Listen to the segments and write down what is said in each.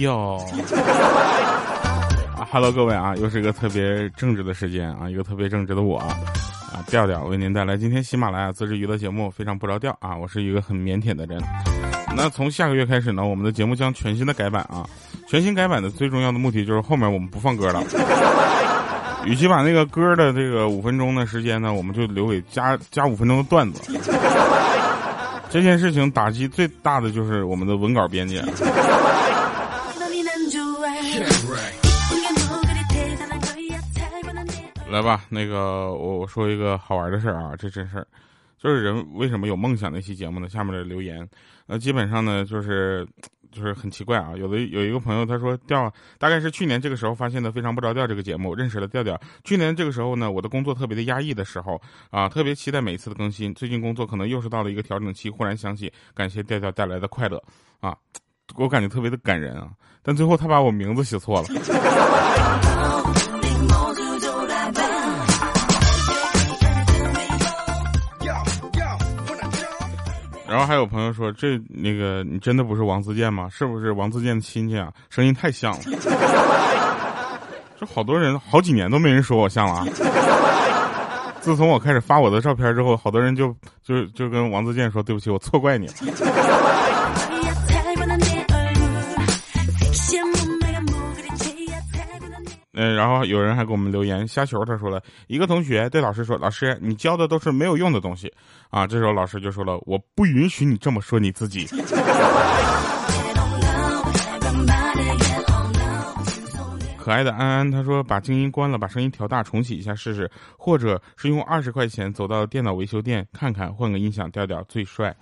哟。哈喽，各位啊，又是一个特别正直的时间啊，一个特别正直的我啊，调调为您带来今天喜马拉雅自制娱乐节目，非常不着调啊，我是一个很腼腆的人。那从下个月开始呢，我们的节目将全新的改版啊，全新改版的最重要的目的就是后面我们不放歌了，与其把那个歌的这个五分钟的时间呢，我们就留给加加五分钟的段子。这件事情打击最大的就是我们的文稿编辑。来吧，那个我我说一个好玩的事儿啊，这真事儿，就是人为什么有梦想那期节目呢？下面的留言，呃，基本上呢就是就是很奇怪啊。有的有一个朋友他说调，大概是去年这个时候发现的非常不着调这个节目，认识了调调。去年这个时候呢，我的工作特别的压抑的时候啊，特别期待每一次的更新。最近工作可能又是到了一个调整期，忽然想起感谢调调带来的快乐啊，我感觉特别的感人啊。但最后他把我名字写错了。然后还有朋友说，这那个你真的不是王自健吗？是不是王自健的亲戚啊？声音太像了。这好多人好几年都没人说我像了啊。自从我开始发我的照片之后，好多人就就就跟王自健说对不起，我错怪你了。嗯，然后有人还给我们留言，虾球他说了一个同学对老师说：“老师，你教的都是没有用的东西。”啊，这时候老师就说了：“我不允许你这么说你自己。”可爱的安安他说：“把静音关了，把声音调大，重启一下试试，或者是用二十块钱走到电脑维修店看看，换个音响调调最帅。”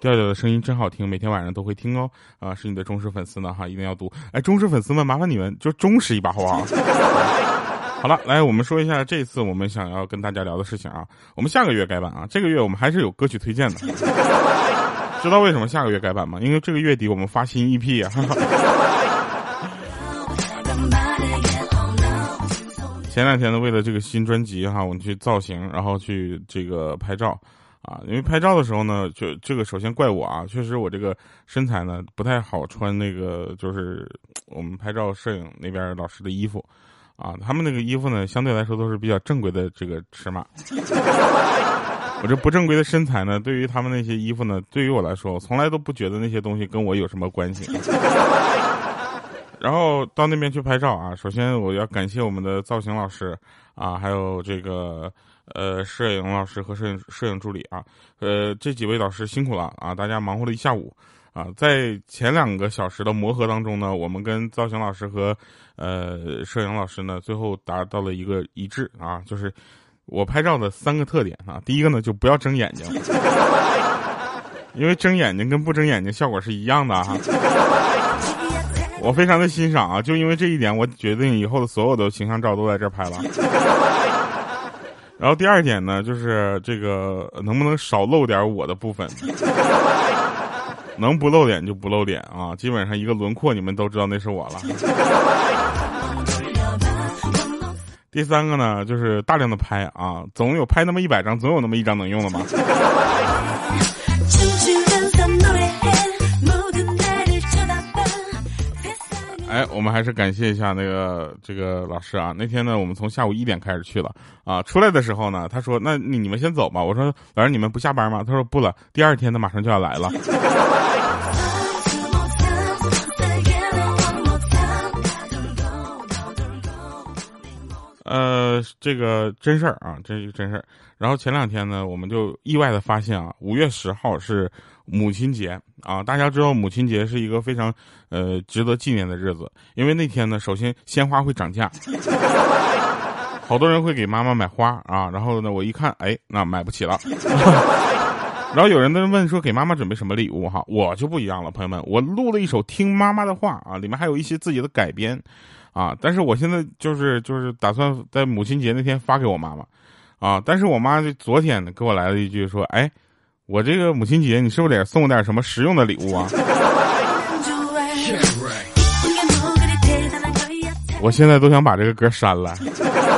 调调的声音真好听，每天晚上都会听哦。啊，是你的忠实粉丝呢哈，一定要读。哎，忠实粉丝们，麻烦你们就忠实一把好不好？好了，来我们说一下这次我们想要跟大家聊的事情啊。我们下个月改版啊，这个月我们还是有歌曲推荐的。知道为什么下个月改版吗？因为这个月底我们发新 EP 啊。前两天呢，为了这个新专辑哈，我们去造型，然后去这个拍照。啊，因为拍照的时候呢，就这个首先怪我啊，确实我这个身材呢不太好穿那个，就是我们拍照摄影那边老师的衣服，啊，他们那个衣服呢相对来说都是比较正规的这个尺码，我这不正规的身材呢，对于他们那些衣服呢，对于我来说，我从来都不觉得那些东西跟我有什么关系。然后到那边去拍照啊，首先我要感谢我们的造型老师啊，还有这个。呃，摄影老师和摄影摄影助理啊，呃，这几位老师辛苦了啊！大家忙活了一下午啊，在前两个小时的磨合当中呢，我们跟造型老师和呃摄影老师呢，最后达到了一个一致啊，就是我拍照的三个特点啊，第一个呢就不要睁眼睛，因为睁眼睛跟不睁眼睛效果是一样的哈。我非常的欣赏啊，就因为这一点，我决定以后的所有的形象照都在这拍了。然后第二点呢，就是这个能不能少露点我的部分，能不露脸就不露脸啊，基本上一个轮廓你们都知道那是我了。第三个呢，就是大量的拍啊，总有拍那么一百张，总有那么一张能用的吧。哎，我们还是感谢一下那个这个老师啊。那天呢，我们从下午一点开始去了啊。出来的时候呢，他说：“那你们先走吧。”我说：“老师，你们不下班吗？”他说：“不了，第二天他马上就要来了。”呃，这个真事儿啊，这是真事儿。然后前两天呢，我们就意外的发现啊，五月十号是母亲节啊。大家知道母亲节是一个非常呃值得纪念的日子，因为那天呢，首先鲜花会涨价，好多人会给妈妈买花啊。然后呢，我一看，哎，那买不起了。然后有人在问说给妈妈准备什么礼物哈，我就不一样了，朋友们，我录了一首《听妈妈的话》啊，里面还有一些自己的改编。啊！但是我现在就是就是打算在母亲节那天发给我妈妈，啊！但是我妈就昨天给我来了一句说：“哎，我这个母亲节你是不是得送我点什么实用的礼物啊？” 我现在都想把这个歌删了。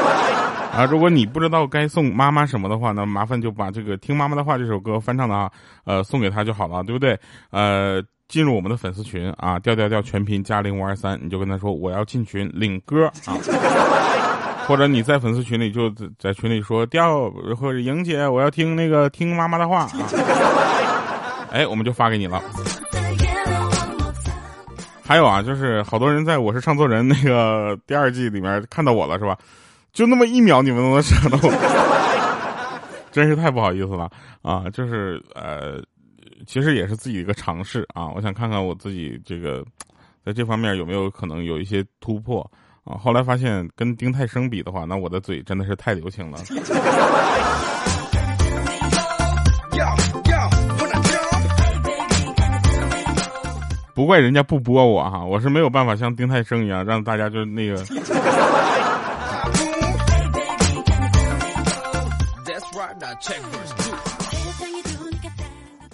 啊！如果你不知道该送妈妈什么的话，那麻烦就把这个《听妈妈的话》这首歌翻唱的啊，呃，送给她就好了，对不对？呃。进入我们的粉丝群啊，调调调全拼加零五二三，你就跟他说我要进群领歌啊，或者你在粉丝群里就在群里说调或者莹姐，我要听那个听妈妈的话啊，哎，我们就发给你了。还有啊，就是好多人在我是唱作人那个 第二季里面看到我了，是吧？就那么一秒，你们都能想到我，真是太不好意思了啊！就是呃，其实也是自己一个尝试啊，我想看看我自己这个在这方面有没有可能有一些突破啊。后来发现跟丁太生比的话，那我的嘴真的是太流行了。不怪人家不播我哈，我是没有办法像丁太生一样让大家就那个。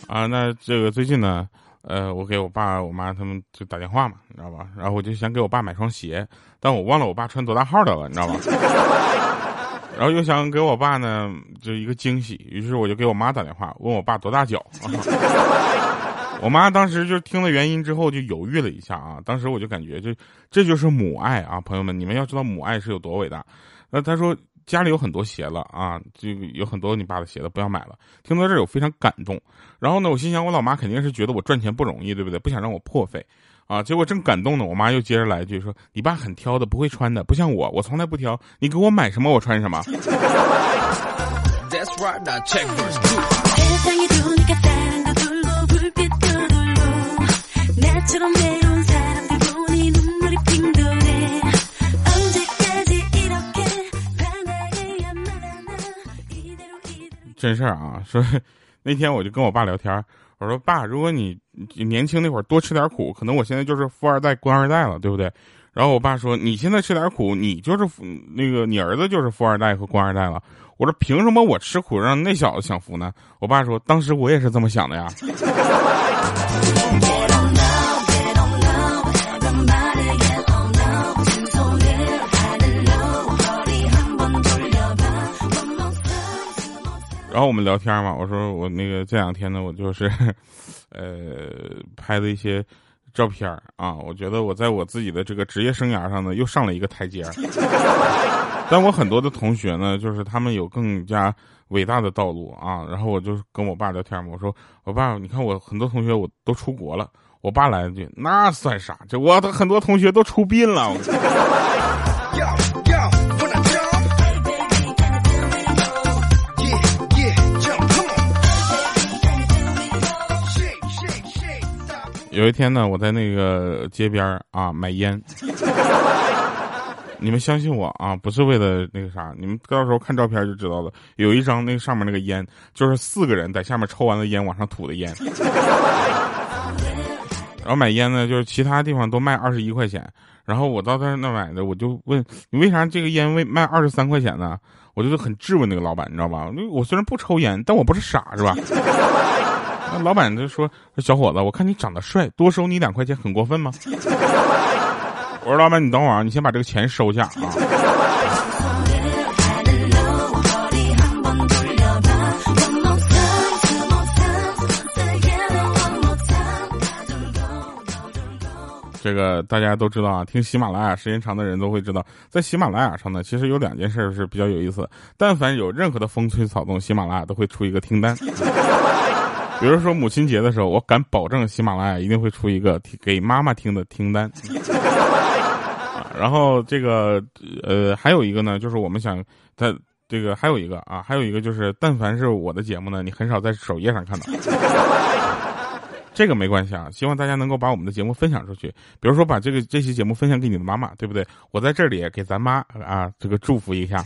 啊，那这个最近呢，呃，我给我爸我妈他们就打电话嘛，你知道吧？然后我就想给我爸买双鞋，但我忘了我爸穿多大号的了，你知道吧？然后又想给我爸呢，就一个惊喜，于是我就给我妈打电话，问我爸多大脚。我妈当时就听了原因之后就犹豫了一下啊，当时我就感觉这这就是母爱啊，朋友们，你们要知道母爱是有多伟大。那他说家里有很多鞋了啊，这个有很多你爸的鞋子不要买了。听到这儿我非常感动，然后呢，我心想我老妈肯定是觉得我赚钱不容易，对不对？不想让我破费啊。结果正感动呢，我妈又接着来一句说：“你爸很挑的，不会穿的，不像我，我从来不挑。你给我买什么我穿什么。”真事儿啊！说那天我就跟我爸聊天，我说爸，如果你年轻那会儿多吃点苦，可能我现在就是富二代、官二代了，对不对？然后我爸说，你现在吃点苦，你就是那个你儿子就是富二代和官二代了。我说凭什么我吃苦让那小子享福呢？我爸说，当时我也是这么想的呀。然后我们聊天嘛，我说我那个这两天呢，我就是，呃，拍的一些照片啊，我觉得我在我自己的这个职业生涯上呢，又上了一个台阶 但我很多的同学呢，就是他们有更加伟大的道路啊。然后我就跟我爸聊天嘛，我说我爸，你看我很多同学我都出国了。我爸来一句，那算啥？这我的很多同学都出殡了。有一天呢，我在那个街边啊买烟，你们相信我啊，不是为了那个啥，你们到时候看照片就知道了。有一张那个上面那个烟，就是四个人在下面抽完了烟往上吐的烟。然后买烟呢，就是其他地方都卖二十一块钱，然后我到他那买的，我就问你为啥这个烟为卖二十三块钱呢？我就很质问那个老板，你知道吧？我虽然不抽烟，但我不是傻，是吧？那老板就说：“小伙子，我看你长得帅，多收你两块钱很过分吗？” 我说：“老板，你等会儿啊，你先把这个钱收下啊。”这个大家都知道啊，听喜马拉雅时间长的人都会知道，在喜马拉雅上呢，其实有两件事是比较有意思。但凡有任何的风吹草动，喜马拉雅都会出一个听单。比如说母亲节的时候，我敢保证喜马拉雅一定会出一个给妈妈听的听单。然后这个呃还有一个呢，就是我们想在这个还有一个啊，还有一个就是，但凡是我的节目呢，你很少在首页上看到。这个没关系啊，希望大家能够把我们的节目分享出去。比如说把这个这期节目分享给你的妈妈，对不对？我在这里给咱妈啊这个祝福一下。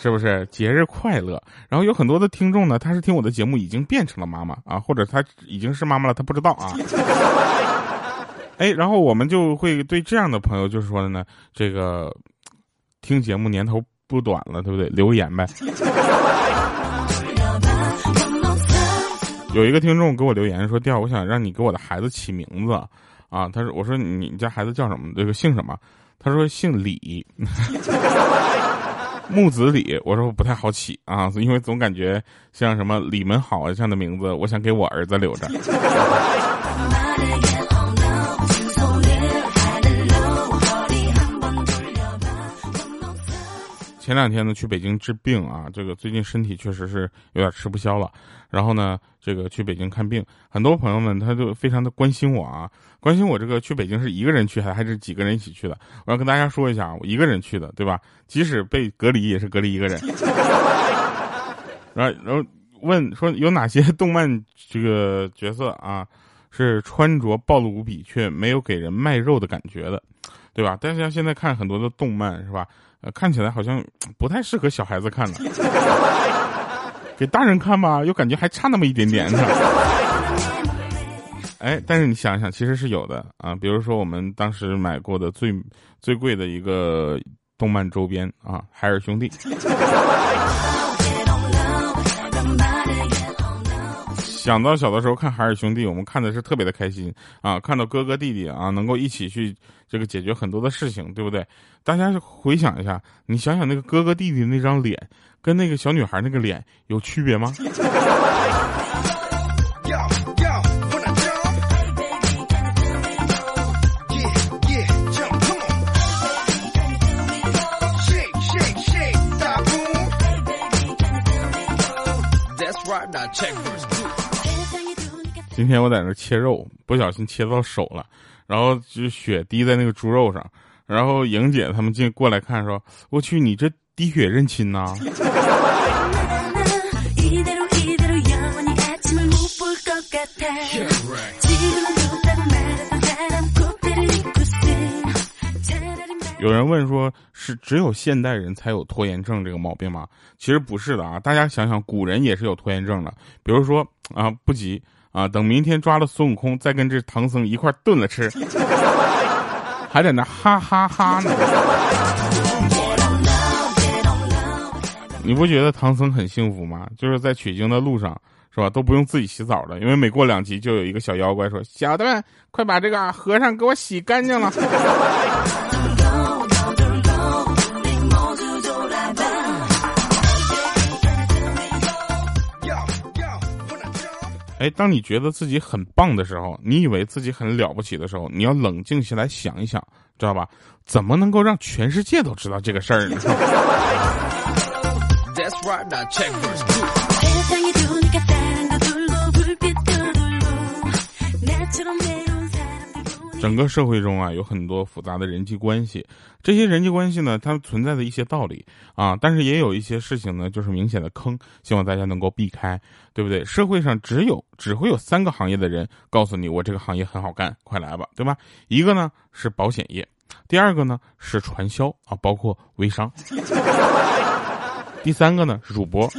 是不是节日快乐？然后有很多的听众呢，他是听我的节目已经变成了妈妈啊，或者他已经是妈妈了，他不知道啊。哎，然后我们就会对这样的朋友就是说的呢，这个听节目年头不短了，对不对？留言呗。有一个听众给我留言说：“调，我想让你给我的孩子起名字啊。”他说：“我说你家孩子叫什么？这个姓什么？”他说：“姓李。”木子李，我说不太好起啊，因为总感觉像什么李门好啊这样的名字，我想给我儿子留着。前两天呢，去北京治病啊，这个最近身体确实是有点吃不消了。然后呢，这个去北京看病，很多朋友们他就非常的关心我啊，关心我这个去北京是一个人去还还是几个人一起去的？我要跟大家说一下，我一个人去的，对吧？即使被隔离也是隔离一个人。然后然后问说有哪些动漫这个角色啊，是穿着暴露无比却没有给人卖肉的感觉的，对吧？但是像现在看很多的动漫是吧？呃，看起来好像不太适合小孩子看的，给大人看吧，又感觉还差那么一点点呢。哎，但是你想一想，其实是有的啊，比如说我们当时买过的最最贵的一个动漫周边啊，海尔兄弟。想到小的时候看海尔兄弟，我们看的是特别的开心啊！看到哥哥弟弟啊，能够一起去这个解决很多的事情，对不对？大家回想一下，你想想那个哥哥弟弟那张脸，跟那个小女孩那个脸有区别吗？今天我在那切肉，不小心切到手了，然后就血滴在那个猪肉上，然后莹姐他们进过来看说：“我去，你这滴血认亲呐！”有人问说：“是只有现代人才有拖延症这个毛病吗？”其实不是的啊，大家想想，古人也是有拖延症的，比如说啊，不急。啊！等明天抓了孙悟空，再跟这唐僧一块炖了吃，还在那哈哈哈呢。你不觉得唐僧很幸福吗？就是在取经的路上，是吧？都不用自己洗澡了，因为每过两集就有一个小妖怪说：“小的们，快把这个和尚给我洗干净了。”哎，当你觉得自己很棒的时候，你以为自己很了不起的时候，你要冷静下来想一想，知道吧？怎么能够让全世界都知道这个事儿呢？整个社会中啊，有很多复杂的人际关系，这些人际关系呢，它存在的一些道理啊，但是也有一些事情呢，就是明显的坑，希望大家能够避开，对不对？社会上只有只会有三个行业的人告诉你，我这个行业很好干，快来吧，对吧？一个呢是保险业，第二个呢是传销啊，包括微商，第三个呢是主播。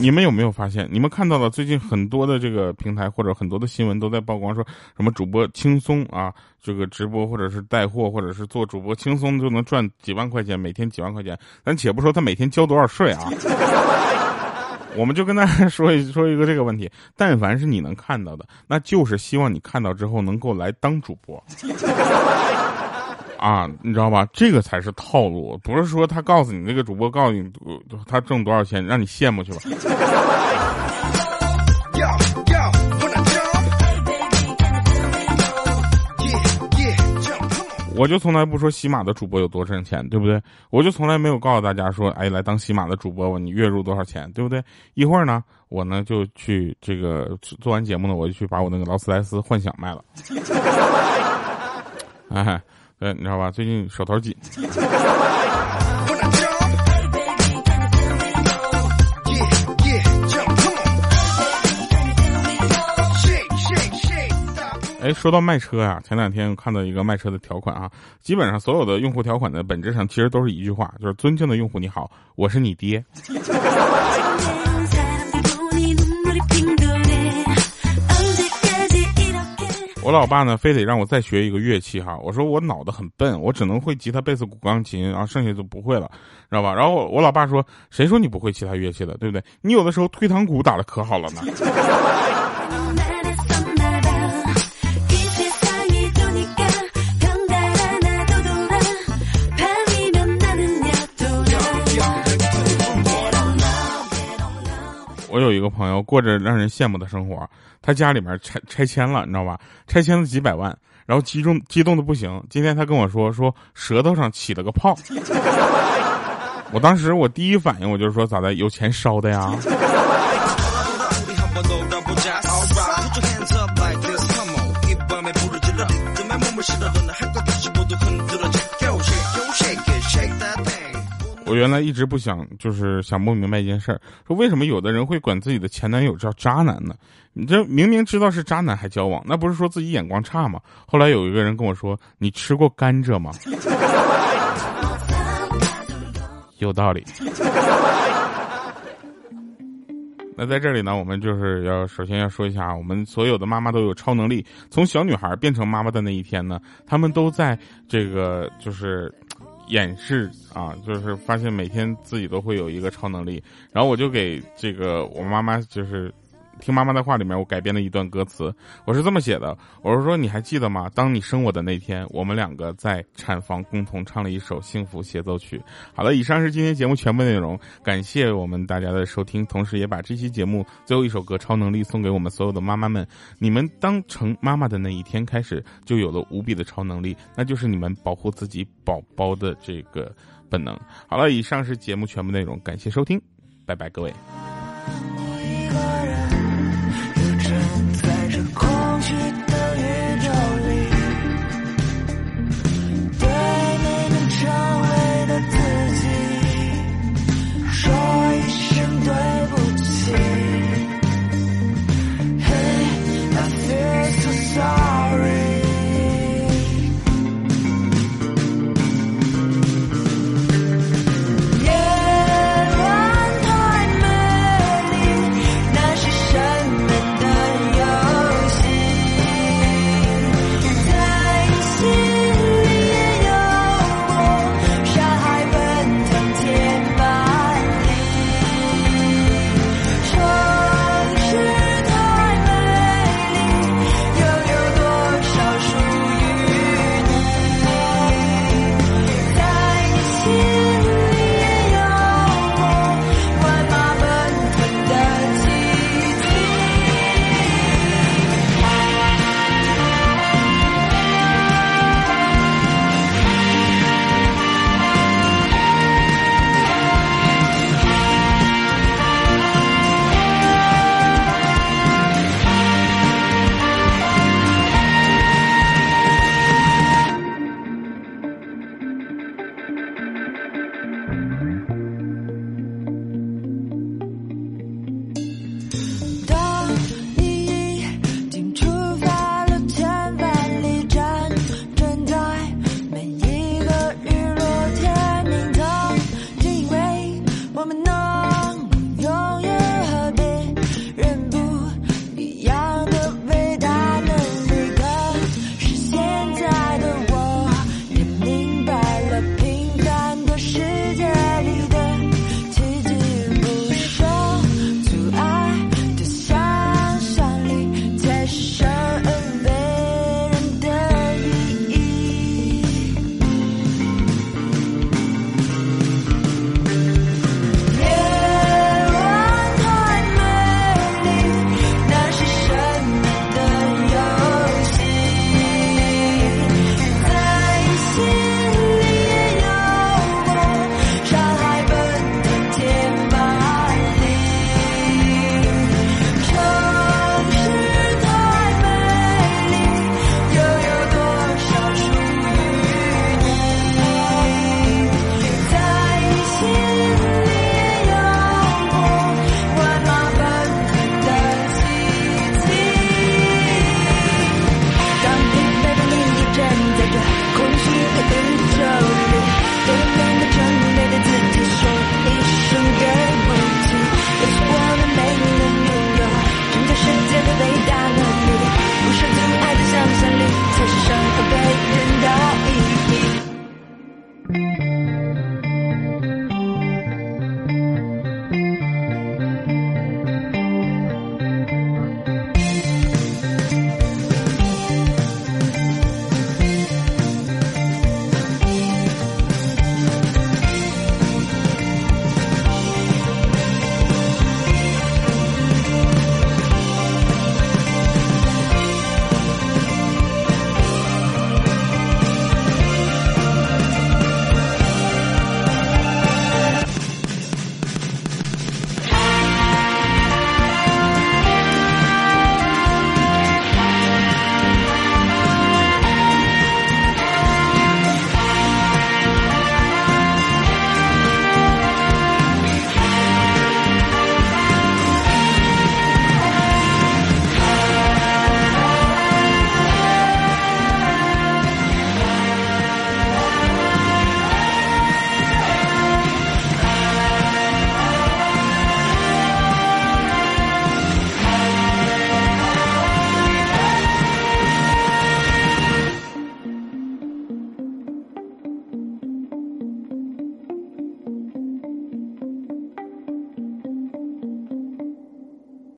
你们有没有发现？你们看到了最近很多的这个平台或者很多的新闻都在曝光，说什么主播轻松啊，这个直播或者是带货或者是做主播轻松就能赚几万块钱，每天几万块钱。咱且不说他每天交多少税啊，我们就跟大家说一说一个这个问题：但凡是你能看到的，那就是希望你看到之后能够来当主播。啊，你知道吧？这个才是套路，不是说他告诉你那个主播告诉你他挣多少钱，让你羡慕去吧。我就从来不说喜马的主播有多挣钱，对不对？我就从来没有告诉大家说，哎，来当喜马的主播吧，你月入多少钱，对不对？一会儿呢，我呢就去这个做完节目呢，我就去把我那个劳斯莱斯幻想卖了。哎。哎，你知道吧？最近手头紧。哎，说到卖车啊，前两天看到一个卖车的条款啊，基本上所有的用户条款的本质上其实都是一句话，就是尊敬的用户你好，我是你爹。我老爸呢，非得让我再学一个乐器哈。我说我脑子很笨，我只能会吉他、贝斯、古、钢琴，然后剩下就不会了，知道吧？然后我老爸说：“谁说你不会其他乐器的，对不对？你有的时候推堂鼓打的可好了呢。”有一个朋友过着让人羡慕的生活，他家里面拆拆迁了，你知道吧？拆迁了几百万，然后激动激动的不行。今天他跟我说说舌头上起了个泡，我当时我第一反应我就是说咋的？有钱烧的呀？我原来一直不想，就是想不明白一件事儿，说为什么有的人会管自己的前男友叫渣男呢？你这明明知道是渣男还交往，那不是说自己眼光差吗？后来有一个人跟我说：“你吃过甘蔗吗？” 有道理。那在这里呢，我们就是要首先要说一下啊，我们所有的妈妈都有超能力。从小女孩变成妈妈的那一天呢，她们都在这个就是演示啊，就是发现每天自己都会有一个超能力。然后我就给这个我妈妈就是。听妈妈的话里面，我改编了一段歌词，我是这么写的：我是说，你还记得吗？当你生我的那天，我们两个在产房共同唱了一首幸福协奏曲。好了，以上是今天节目全部内容，感谢我们大家的收听，同时也把这期节目最后一首歌《超能力》送给我们所有的妈妈们。你们当成妈妈的那一天开始，就有了无比的超能力，那就是你们保护自己宝宝的这个本能。好了，以上是节目全部内容，感谢收听，拜拜，各位。